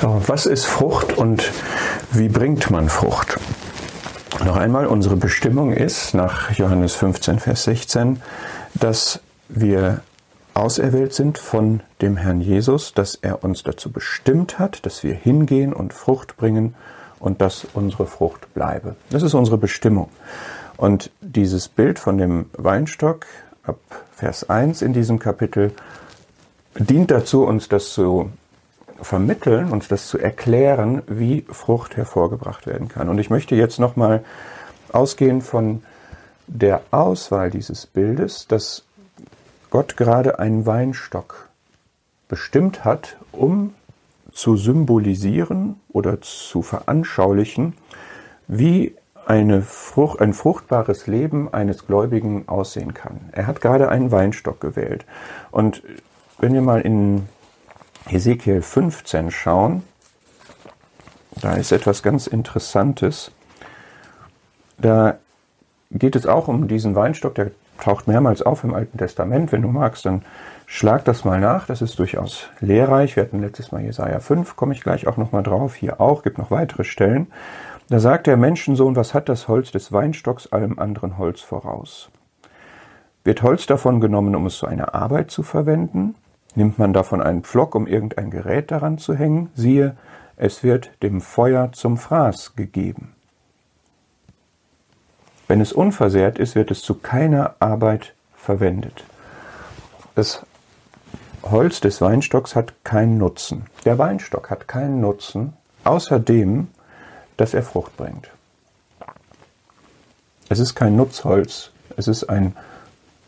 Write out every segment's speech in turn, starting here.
Was ist Frucht und wie bringt man Frucht? Noch einmal, unsere Bestimmung ist nach Johannes 15, Vers 16, dass wir auserwählt sind von dem Herrn Jesus, dass er uns dazu bestimmt hat, dass wir hingehen und Frucht bringen und dass unsere Frucht bleibe. Das ist unsere Bestimmung. Und dieses Bild von dem Weinstock ab Vers 1 in diesem Kapitel dient dazu, uns das zu vermitteln, uns das zu erklären, wie Frucht hervorgebracht werden kann. Und ich möchte jetzt nochmal ausgehen von der Auswahl dieses Bildes, dass Gott gerade einen Weinstock bestimmt hat, um zu symbolisieren oder zu veranschaulichen, wie eine Frucht, ein fruchtbares Leben eines Gläubigen aussehen kann. Er hat gerade einen Weinstock gewählt. Und wenn wir mal in Ezekiel 15 schauen, da ist etwas ganz Interessantes. Da geht es auch um diesen Weinstock, der taucht mehrmals auf im Alten Testament. Wenn du magst, dann schlag das mal nach. Das ist durchaus lehrreich. Wir hatten letztes Mal Jesaja 5, komme ich gleich auch nochmal drauf. Hier auch, gibt noch weitere Stellen. Da sagt der Menschensohn, was hat das Holz des Weinstocks allem anderen Holz voraus? Wird Holz davon genommen, um es zu einer Arbeit zu verwenden? Nimmt man davon einen Pflock, um irgendein Gerät daran zu hängen? Siehe, es wird dem Feuer zum Fraß gegeben. Wenn es unversehrt ist, wird es zu keiner Arbeit verwendet. Das Holz des Weinstocks hat keinen Nutzen. Der Weinstock hat keinen Nutzen, außer dem, dass er Frucht bringt. Es ist kein Nutzholz, es ist ein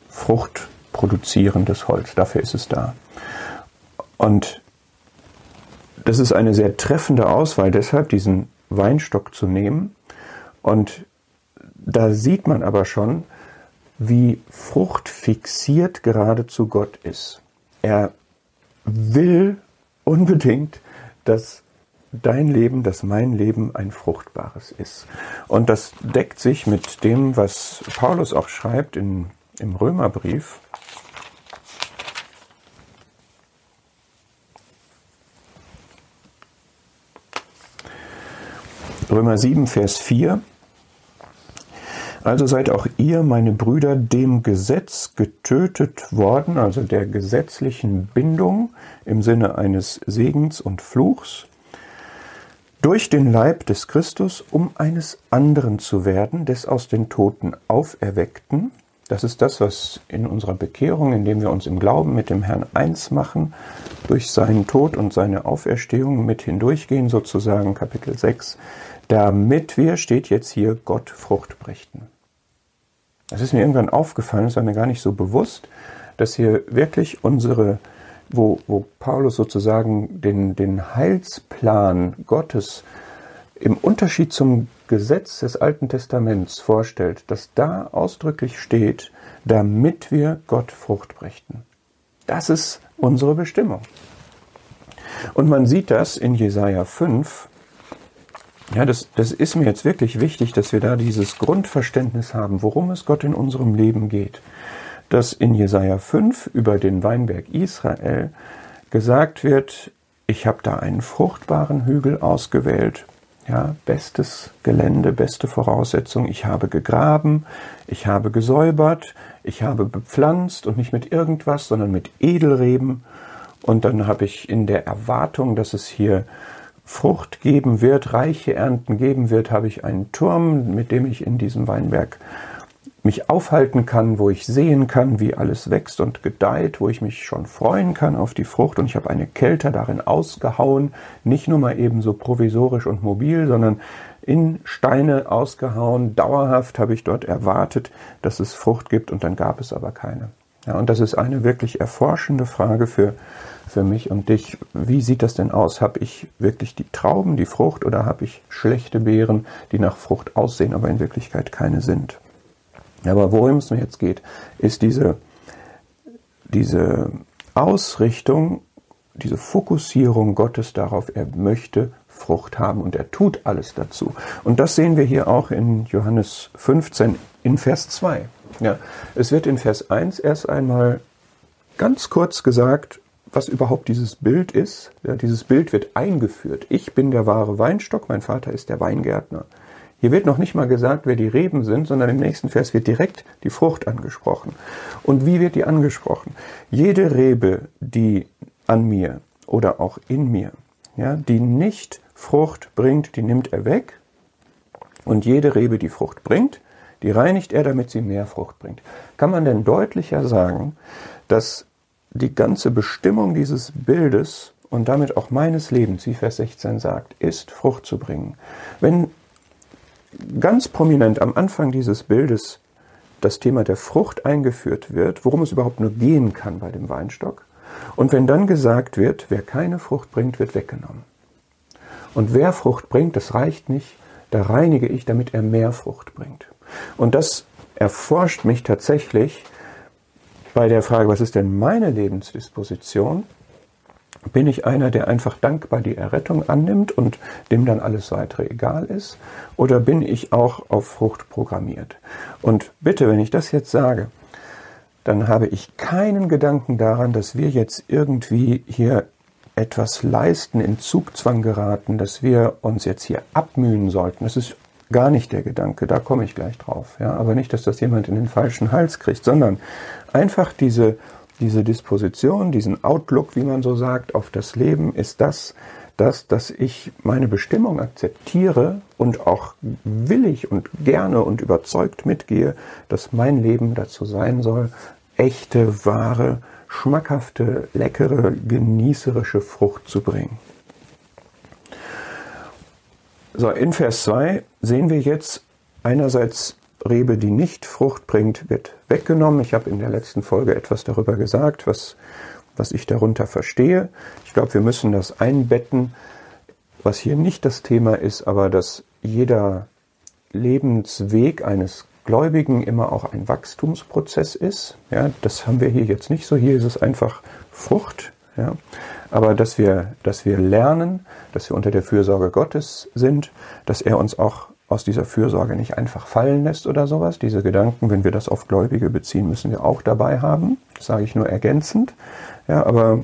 fruchtproduzierendes Holz. Dafür ist es da. Und das ist eine sehr treffende Auswahl, deshalb diesen Weinstock zu nehmen. Und da sieht man aber schon, wie fruchtfixiert geradezu Gott ist. Er will unbedingt, dass dein Leben, dass mein Leben ein fruchtbares ist. Und das deckt sich mit dem, was Paulus auch schreibt in, im Römerbrief. Römer 7, Vers 4. Also seid auch ihr, meine Brüder, dem Gesetz getötet worden, also der gesetzlichen Bindung im Sinne eines Segens und Fluchs, durch den Leib des Christus, um eines anderen zu werden, des aus den Toten auferweckten. Das ist das, was in unserer Bekehrung, indem wir uns im Glauben mit dem Herrn eins machen, durch seinen Tod und seine Auferstehung mit hindurchgehen, sozusagen Kapitel 6, damit wir, steht jetzt hier, Gott Frucht brächten. Das ist mir irgendwann aufgefallen, das war mir gar nicht so bewusst, dass hier wirklich unsere, wo, wo Paulus sozusagen den, den Heilsplan Gottes im Unterschied zum Gesetz des Alten Testaments vorstellt, dass da ausdrücklich steht, damit wir Gott Frucht brächten. Das ist unsere Bestimmung. Und man sieht das in Jesaja 5, ja, das, das ist mir jetzt wirklich wichtig, dass wir da dieses Grundverständnis haben, worum es Gott in unserem Leben geht. Dass in Jesaja 5 über den Weinberg Israel gesagt wird, ich habe da einen fruchtbaren Hügel ausgewählt. Ja, bestes Gelände, beste Voraussetzung. Ich habe gegraben, ich habe gesäubert, ich habe bepflanzt und nicht mit irgendwas, sondern mit Edelreben. Und dann habe ich in der Erwartung, dass es hier Frucht geben wird, reiche Ernten geben wird, habe ich einen Turm, mit dem ich in diesem Weinberg mich aufhalten kann, wo ich sehen kann, wie alles wächst und gedeiht, wo ich mich schon freuen kann auf die Frucht und ich habe eine Kälte darin ausgehauen, nicht nur mal eben so provisorisch und mobil, sondern in Steine ausgehauen, dauerhaft habe ich dort erwartet, dass es Frucht gibt und dann gab es aber keine. Ja, und das ist eine wirklich erforschende Frage für für mich und dich. Wie sieht das denn aus? Habe ich wirklich die Trauben, die Frucht oder habe ich schlechte Beeren, die nach Frucht aussehen, aber in Wirklichkeit keine sind? Aber worum es mir jetzt geht, ist diese, diese Ausrichtung, diese Fokussierung Gottes darauf, er möchte Frucht haben und er tut alles dazu. Und das sehen wir hier auch in Johannes 15 in Vers 2. Ja, es wird in Vers 1 erst einmal ganz kurz gesagt, was überhaupt dieses Bild ist. Ja, dieses Bild wird eingeführt. Ich bin der wahre Weinstock, mein Vater ist der Weingärtner. Hier wird noch nicht mal gesagt, wer die Reben sind, sondern im nächsten Vers wird direkt die Frucht angesprochen. Und wie wird die angesprochen? Jede Rebe, die an mir oder auch in mir, ja, die nicht Frucht bringt, die nimmt er weg. Und jede Rebe, die Frucht bringt, die reinigt er, damit sie mehr Frucht bringt. Kann man denn deutlicher sagen, dass die ganze Bestimmung dieses Bildes und damit auch meines Lebens, wie Vers 16 sagt, ist, Frucht zu bringen. Wenn ganz prominent am Anfang dieses Bildes das Thema der Frucht eingeführt wird, worum es überhaupt nur gehen kann bei dem Weinstock, und wenn dann gesagt wird, wer keine Frucht bringt, wird weggenommen. Und wer Frucht bringt, das reicht nicht, da reinige ich, damit er mehr Frucht bringt. Und das erforscht mich tatsächlich bei der Frage, was ist denn meine Lebensdisposition? Bin ich einer, der einfach dankbar die Errettung annimmt und dem dann alles weitere egal ist? Oder bin ich auch auf Frucht programmiert? Und bitte, wenn ich das jetzt sage, dann habe ich keinen Gedanken daran, dass wir jetzt irgendwie hier etwas leisten, in Zugzwang geraten, dass wir uns jetzt hier abmühen sollten. Das ist gar nicht der Gedanke, da komme ich gleich drauf. Ja, aber nicht, dass das jemand in den falschen Hals kriegt, sondern einfach diese, diese Disposition, diesen Outlook, wie man so sagt, auf das Leben ist das, das, dass ich meine Bestimmung akzeptiere und auch willig und gerne und überzeugt mitgehe, dass mein Leben dazu sein soll, echte, wahre, schmackhafte, leckere, genießerische Frucht zu bringen. So, in Vers 2 sehen wir jetzt einerseits Rebe, die nicht Frucht bringt, wird weggenommen. Ich habe in der letzten Folge etwas darüber gesagt, was, was ich darunter verstehe. Ich glaube, wir müssen das einbetten, was hier nicht das Thema ist, aber dass jeder Lebensweg eines Gläubigen immer auch ein Wachstumsprozess ist. Ja, das haben wir hier jetzt nicht so. Hier ist es einfach Frucht. Ja. Aber dass wir, dass wir lernen, dass wir unter der Fürsorge Gottes sind, dass er uns auch aus dieser Fürsorge nicht einfach fallen lässt oder sowas. Diese Gedanken, wenn wir das auf Gläubige beziehen, müssen wir auch dabei haben. Das sage ich nur ergänzend. Ja, aber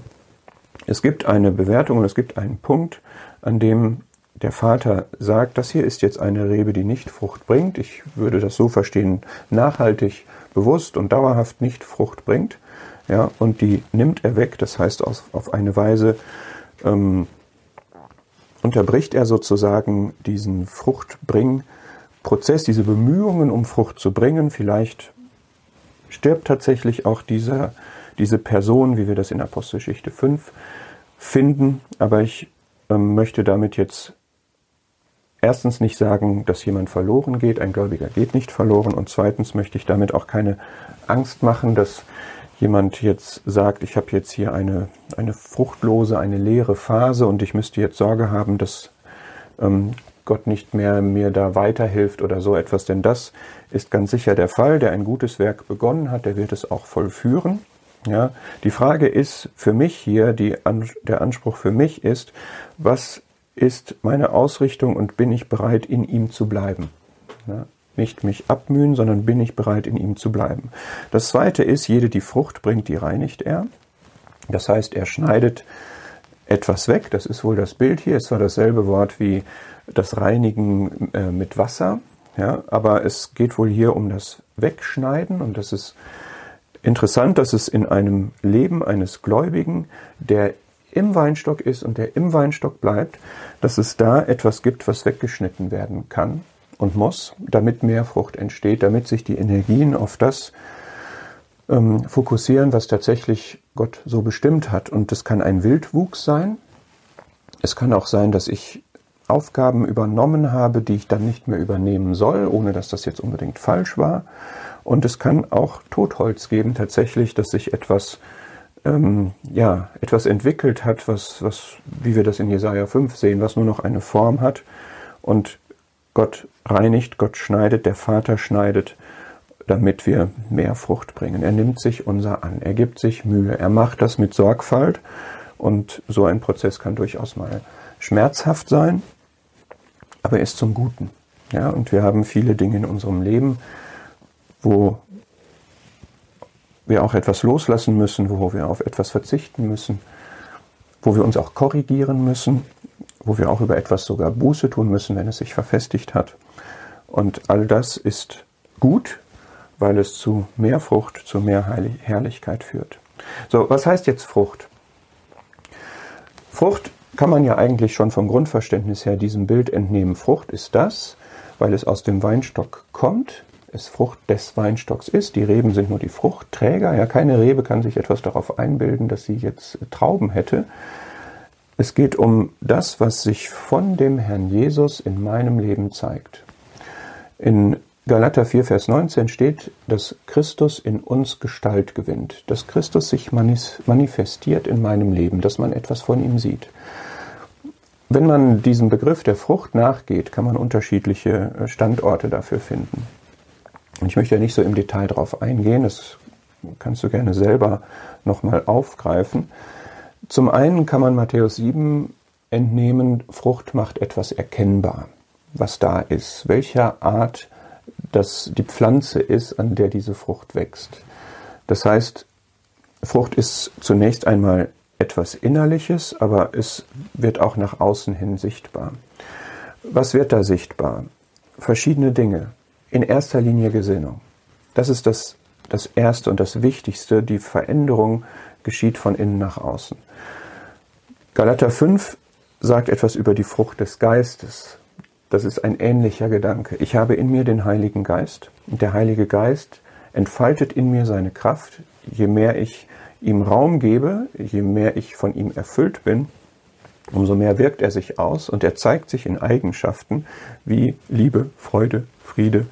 es gibt eine Bewertung und es gibt einen Punkt, an dem der Vater sagt, das hier ist jetzt eine Rebe, die nicht Frucht bringt. Ich würde das so verstehen, nachhaltig, bewusst und dauerhaft nicht Frucht bringt ja, und die nimmt er weg, das heißt auf, auf eine Weise ähm, unterbricht er sozusagen diesen Fruchtbringprozess, diese Bemühungen, um Frucht zu bringen. Vielleicht stirbt tatsächlich auch dieser, diese Person, wie wir das in Apostelgeschichte 5 finden, aber ich ähm, möchte damit jetzt erstens nicht sagen, dass jemand verloren geht, ein Gläubiger geht nicht verloren. Und zweitens möchte ich damit auch keine Angst machen, dass jemand jetzt sagt, ich habe jetzt hier eine, eine fruchtlose, eine leere Phase und ich müsste jetzt Sorge haben, dass ähm, Gott nicht mehr mir da weiterhilft oder so etwas, denn das ist ganz sicher der Fall. Der ein gutes Werk begonnen hat, der wird es auch vollführen. Ja, die Frage ist für mich hier, die, der Anspruch für mich ist, was ist meine Ausrichtung und bin ich bereit, in ihm zu bleiben? Ja, nicht mich abmühen, sondern bin ich bereit, in ihm zu bleiben. Das zweite ist, jede die Frucht bringt, die reinigt er. Das heißt, er schneidet etwas weg. Das ist wohl das Bild hier. Es war dasselbe Wort wie das Reinigen äh, mit Wasser. Ja, aber es geht wohl hier um das Wegschneiden und das ist interessant, dass es in einem Leben eines Gläubigen, der im Weinstock ist und der im Weinstock bleibt, dass es da etwas gibt, was weggeschnitten werden kann und muss, damit mehr Frucht entsteht, damit sich die Energien auf das ähm, fokussieren, was tatsächlich Gott so bestimmt hat. Und das kann ein Wildwuchs sein. Es kann auch sein, dass ich Aufgaben übernommen habe, die ich dann nicht mehr übernehmen soll, ohne dass das jetzt unbedingt falsch war. Und es kann auch Totholz geben, tatsächlich, dass sich etwas, ähm, ja, etwas entwickelt hat, was, was, wie wir das in Jesaja 5 sehen, was nur noch eine Form hat. Und Gott reinigt, Gott schneidet, der Vater schneidet, damit wir mehr Frucht bringen. Er nimmt sich unser an, er gibt sich Mühe, er macht das mit Sorgfalt und so ein Prozess kann durchaus mal schmerzhaft sein, aber er ist zum Guten. Ja, und wir haben viele Dinge in unserem Leben, wo wir auch etwas loslassen müssen, wo wir auf etwas verzichten müssen. wo wir uns auch korrigieren müssen, wo wir auch über etwas sogar Buße tun müssen, wenn es sich verfestigt hat. Und all das ist gut, weil es zu mehr Frucht, zu mehr Herrlichkeit führt. So, was heißt jetzt Frucht? Frucht kann man ja eigentlich schon vom Grundverständnis her diesem Bild entnehmen. Frucht ist das, weil es aus dem Weinstock kommt, es Frucht des Weinstocks ist. Die Reben sind nur die Fruchtträger. Ja, keine Rebe kann sich etwas darauf einbilden, dass sie jetzt Trauben hätte. Es geht um das, was sich von dem Herrn Jesus in meinem Leben zeigt. In Galater 4, Vers 19 steht, dass Christus in uns Gestalt gewinnt, dass Christus sich manifestiert in meinem Leben, dass man etwas von ihm sieht. Wenn man diesem Begriff der Frucht nachgeht, kann man unterschiedliche äh, Standorte dafür finden. Ich möchte ja nicht so im Detail darauf eingehen, das kannst du gerne selber nochmal aufgreifen. Zum einen kann man Matthäus 7 entnehmen, Frucht macht etwas erkennbar, was da ist, welcher Art das die Pflanze ist, an der diese Frucht wächst. Das heißt, Frucht ist zunächst einmal etwas Innerliches, aber es wird auch nach außen hin sichtbar. Was wird da sichtbar? Verschiedene Dinge. In erster Linie Gesinnung. Das ist das, das Erste und das Wichtigste. Die Veränderung geschieht von innen nach außen. Galater 5 sagt etwas über die Frucht des Geistes. Das ist ein ähnlicher Gedanke. Ich habe in mir den Heiligen Geist und der Heilige Geist entfaltet in mir seine Kraft, je mehr ich ihm Raum gebe, je mehr ich von ihm erfüllt bin, umso mehr wirkt er sich aus und er zeigt sich in Eigenschaften wie Liebe, Freude, Friede,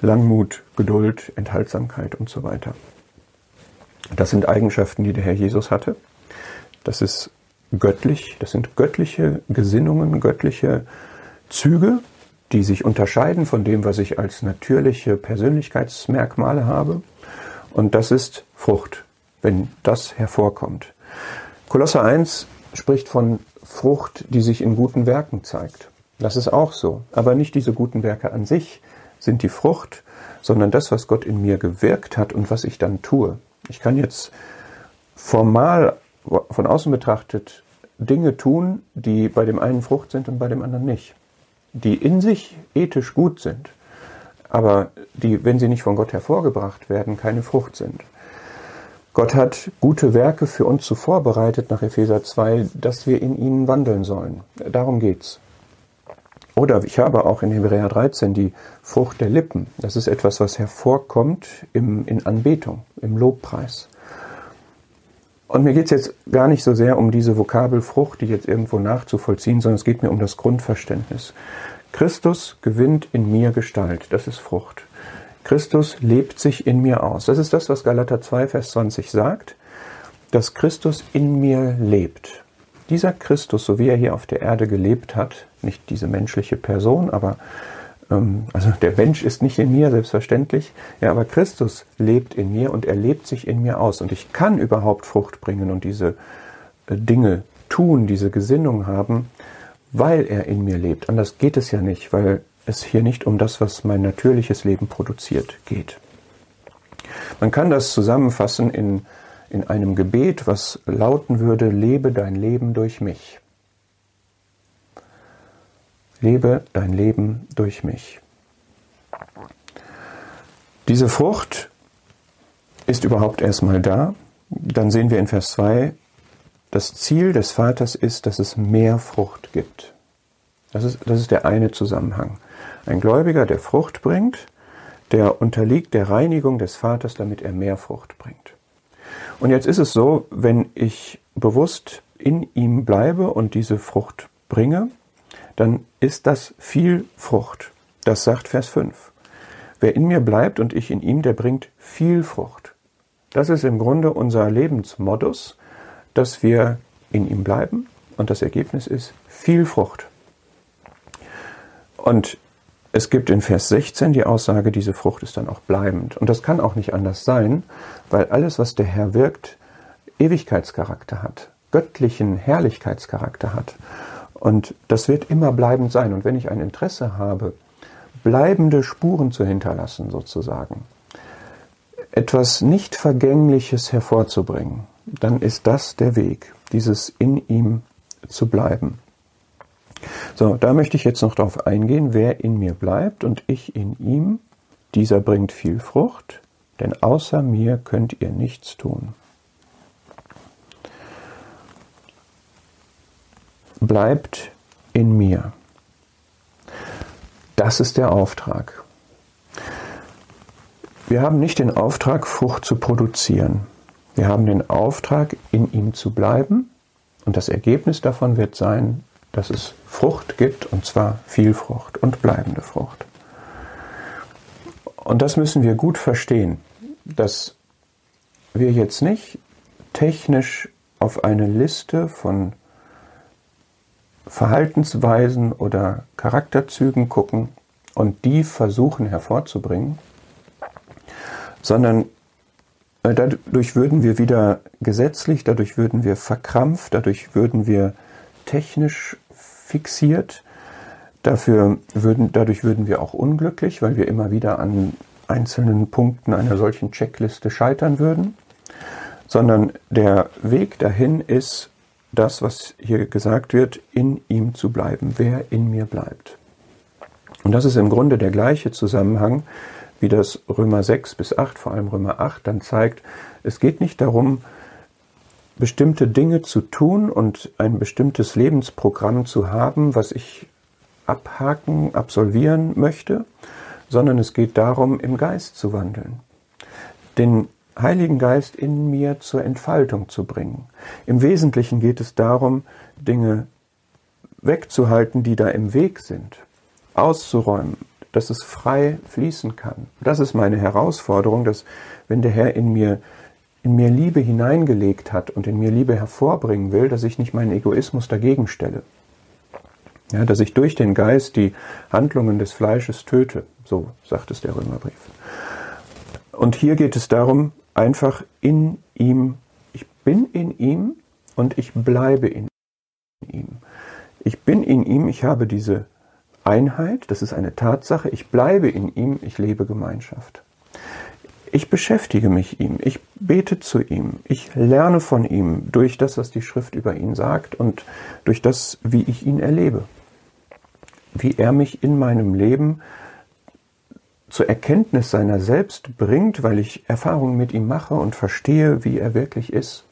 Langmut, Geduld, Enthaltsamkeit und so weiter. Das sind Eigenschaften, die der Herr Jesus hatte. Das ist göttlich, das sind göttliche Gesinnungen, göttliche Züge, die sich unterscheiden von dem, was ich als natürliche Persönlichkeitsmerkmale habe. Und das ist Frucht, wenn das hervorkommt. Kolosser 1 spricht von Frucht, die sich in guten Werken zeigt. Das ist auch so. Aber nicht diese guten Werke an sich sind die Frucht, sondern das, was Gott in mir gewirkt hat und was ich dann tue. Ich kann jetzt formal von außen betrachtet Dinge tun, die bei dem einen Frucht sind und bei dem anderen nicht die in sich ethisch gut sind, aber die, wenn sie nicht von Gott hervorgebracht werden, keine Frucht sind. Gott hat gute Werke für uns zu vorbereitet nach Epheser 2, dass wir in ihnen wandeln sollen. Darum geht's. Oder ich habe auch in Hebräer 13 die Frucht der Lippen. Das ist etwas, was hervorkommt im, in Anbetung, im Lobpreis. Und mir geht es jetzt gar nicht so sehr um diese Vokabelfrucht, die jetzt irgendwo nachzuvollziehen, sondern es geht mir um das Grundverständnis. Christus gewinnt in mir Gestalt, das ist Frucht. Christus lebt sich in mir aus. Das ist das, was Galater 2, Vers 20 sagt, dass Christus in mir lebt. Dieser Christus, so wie er hier auf der Erde gelebt hat, nicht diese menschliche Person, aber ähm, also der Mensch ist nicht in mir, selbstverständlich. Ja, aber Christus lebt in mir und er lebt sich in mir aus. Und ich kann überhaupt Frucht bringen und diese äh, Dinge tun, diese Gesinnung haben, weil er in mir lebt. Anders geht es ja nicht, weil es hier nicht um das, was mein natürliches Leben produziert, geht. Man kann das zusammenfassen in, in einem Gebet, was lauten würde, lebe dein Leben durch mich lebe dein Leben durch mich. Diese Frucht ist überhaupt erstmal da. Dann sehen wir in Vers 2, das Ziel des Vaters ist, dass es mehr Frucht gibt. Das ist, das ist der eine Zusammenhang. Ein Gläubiger, der Frucht bringt, der unterliegt der Reinigung des Vaters, damit er mehr Frucht bringt. Und jetzt ist es so, wenn ich bewusst in ihm bleibe und diese Frucht bringe, dann ist das viel Frucht. Das sagt Vers 5. Wer in mir bleibt und ich in ihm, der bringt viel Frucht. Das ist im Grunde unser Lebensmodus, dass wir in ihm bleiben und das Ergebnis ist viel Frucht. Und es gibt in Vers 16 die Aussage, diese Frucht ist dann auch bleibend. Und das kann auch nicht anders sein, weil alles, was der Herr wirkt, Ewigkeitscharakter hat, göttlichen Herrlichkeitscharakter hat. Und das wird immer bleibend sein. Und wenn ich ein Interesse habe, bleibende Spuren zu hinterlassen, sozusagen, etwas nicht Vergängliches hervorzubringen, dann ist das der Weg, dieses in ihm zu bleiben. So, da möchte ich jetzt noch darauf eingehen, wer in mir bleibt und ich in ihm, dieser bringt viel Frucht, denn außer mir könnt ihr nichts tun. Bleibt in mir. Das ist der Auftrag. Wir haben nicht den Auftrag, Frucht zu produzieren. Wir haben den Auftrag, in ihm zu bleiben. Und das Ergebnis davon wird sein, dass es Frucht gibt, und zwar viel Frucht und bleibende Frucht. Und das müssen wir gut verstehen, dass wir jetzt nicht technisch auf eine Liste von Verhaltensweisen oder Charakterzügen gucken und die versuchen hervorzubringen, sondern dadurch würden wir wieder gesetzlich, dadurch würden wir verkrampft, dadurch würden wir technisch fixiert, dafür würden, dadurch würden wir auch unglücklich, weil wir immer wieder an einzelnen Punkten einer solchen Checkliste scheitern würden, sondern der Weg dahin ist das, was hier gesagt wird, in ihm zu bleiben, wer in mir bleibt. Und das ist im Grunde der gleiche Zusammenhang, wie das Römer 6 bis 8, vor allem Römer 8, dann zeigt, es geht nicht darum, bestimmte Dinge zu tun und ein bestimmtes Lebensprogramm zu haben, was ich abhaken, absolvieren möchte, sondern es geht darum, im Geist zu wandeln. Den Heiligen Geist in mir zur Entfaltung zu bringen. Im Wesentlichen geht es darum, Dinge wegzuhalten, die da im Weg sind, auszuräumen, dass es frei fließen kann. Das ist meine Herausforderung, dass wenn der Herr in mir in mir Liebe hineingelegt hat und in mir Liebe hervorbringen will, dass ich nicht meinen Egoismus dagegen stelle. Ja, dass ich durch den Geist die Handlungen des Fleisches töte, so sagt es der Römerbrief. Und hier geht es darum, einfach in ihm, ich bin in ihm und ich bleibe in ihm. Ich bin in ihm, ich habe diese Einheit, das ist eine Tatsache, ich bleibe in ihm, ich lebe Gemeinschaft. Ich beschäftige mich ihm, ich bete zu ihm, ich lerne von ihm durch das, was die Schrift über ihn sagt und durch das, wie ich ihn erlebe. Wie er mich in meinem Leben zur Erkenntnis seiner selbst bringt, weil ich Erfahrungen mit ihm mache und verstehe, wie er wirklich ist.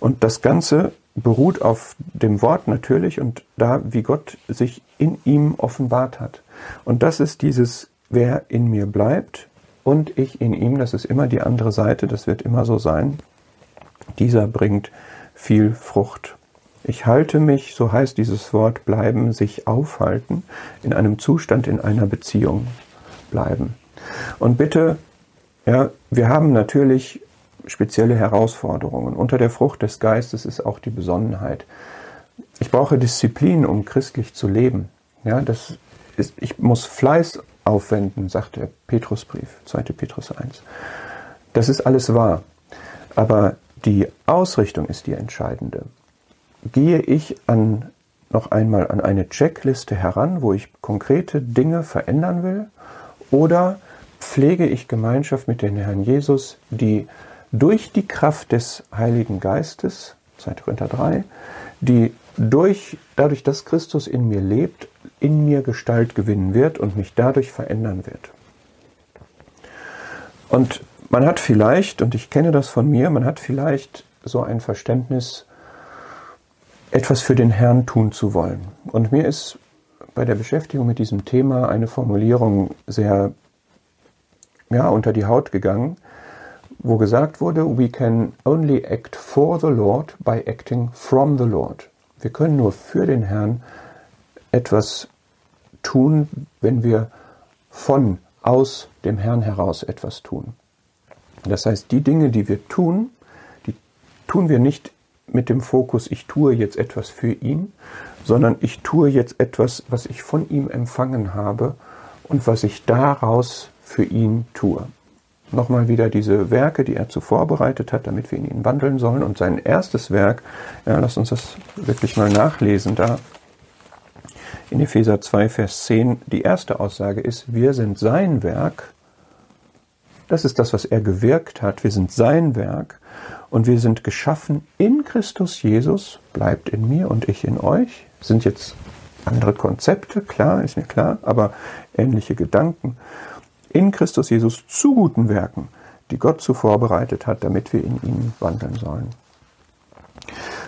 Und das Ganze beruht auf dem Wort natürlich und da, wie Gott sich in ihm offenbart hat. Und das ist dieses, wer in mir bleibt und ich in ihm, das ist immer die andere Seite, das wird immer so sein. Dieser bringt viel Frucht. Ich halte mich, so heißt dieses Wort, bleiben, sich aufhalten, in einem Zustand, in einer Beziehung bleiben. Und bitte, ja, wir haben natürlich spezielle Herausforderungen. Unter der Frucht des Geistes ist auch die Besonnenheit. Ich brauche Disziplin, um christlich zu leben. Ja, das ist, ich muss Fleiß aufwenden, sagt der Petrusbrief, 2. Petrus 1. Das ist alles wahr. Aber die Ausrichtung ist die entscheidende. Gehe ich an, noch einmal an eine Checkliste heran, wo ich konkrete Dinge verändern will? Oder pflege ich Gemeinschaft mit dem Herrn Jesus, die durch die Kraft des Heiligen Geistes, 2. Korinther 3, die durch, dadurch, dass Christus in mir lebt, in mir Gestalt gewinnen wird und mich dadurch verändern wird. Und man hat vielleicht, und ich kenne das von mir, man hat vielleicht so ein Verständnis, etwas für den Herrn tun zu wollen. Und mir ist bei der Beschäftigung mit diesem Thema eine Formulierung sehr ja, unter die Haut gegangen, wo gesagt wurde, we can only act for the Lord by acting from the Lord. Wir können nur für den Herrn etwas tun, wenn wir von, aus dem Herrn heraus etwas tun. Das heißt, die Dinge, die wir tun, die tun wir nicht mit dem Fokus, ich tue jetzt etwas für ihn, sondern ich tue jetzt etwas, was ich von ihm empfangen habe und was ich daraus für ihn tue nochmal wieder diese Werke, die er zuvor bereitet hat, damit wir in ihnen wandeln sollen. Und sein erstes Werk, ja, lass uns das wirklich mal nachlesen, da in Epheser 2, Vers 10, die erste Aussage ist, wir sind sein Werk. Das ist das, was er gewirkt hat. Wir sind sein Werk. Und wir sind geschaffen in Christus Jesus, bleibt in mir und ich in euch. Sind jetzt andere Konzepte, klar, ist mir klar, aber ähnliche Gedanken. In Christus Jesus zu guten Werken, die Gott zuvor bereitet hat, damit wir in ihm wandeln sollen.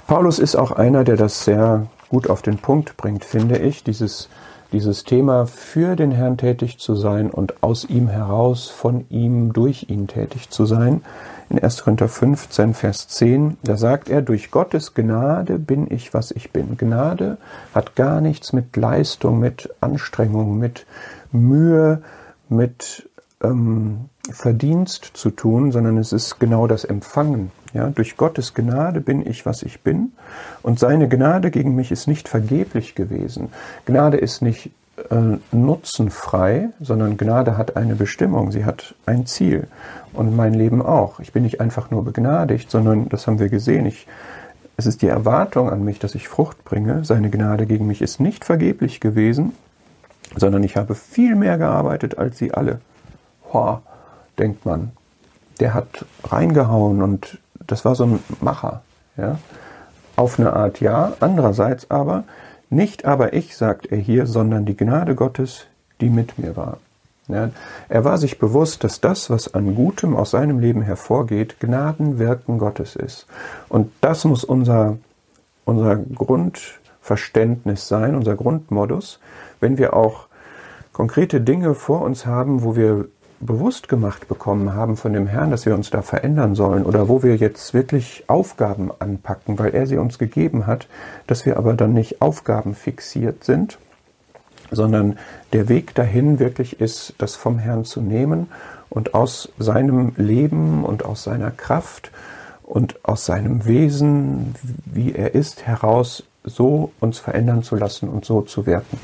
Paulus ist auch einer, der das sehr gut auf den Punkt bringt, finde ich, dieses, dieses Thema für den Herrn tätig zu sein und aus ihm heraus, von ihm, durch ihn tätig zu sein. In 1. Korinther 15, Vers 10, da sagt er, durch Gottes Gnade bin ich, was ich bin. Gnade hat gar nichts mit Leistung, mit Anstrengung, mit Mühe, mit ähm, Verdienst zu tun, sondern es ist genau das Empfangen. Ja, durch Gottes Gnade bin ich, was ich bin. Und seine Gnade gegen mich ist nicht vergeblich gewesen. Gnade ist nicht äh, nutzenfrei, sondern Gnade hat eine Bestimmung, sie hat ein Ziel. Und mein Leben auch. Ich bin nicht einfach nur begnadigt, sondern, das haben wir gesehen, ich, es ist die Erwartung an mich, dass ich Frucht bringe. Seine Gnade gegen mich ist nicht vergeblich gewesen, sondern ich habe viel mehr gearbeitet als sie alle. Hoa, denkt man. Der hat reingehauen und das war so ein Macher. Ja? Auf eine Art ja, andererseits aber, nicht aber ich, sagt er hier, sondern die Gnade Gottes, die mit mir war. Ja, er war sich bewusst, dass das, was an Gutem aus seinem Leben hervorgeht, Gnadenwirken Gottes ist. Und das muss unser, unser Grundverständnis sein, unser Grundmodus, wenn wir auch konkrete Dinge vor uns haben, wo wir bewusst gemacht bekommen haben von dem Herrn, dass wir uns da verändern sollen oder wo wir jetzt wirklich Aufgaben anpacken, weil er sie uns gegeben hat, dass wir aber dann nicht Aufgaben fixiert sind, sondern der Weg dahin wirklich ist, das vom Herrn zu nehmen und aus seinem Leben und aus seiner Kraft und aus seinem Wesen, wie er ist, heraus so uns verändern zu lassen und so zu werden.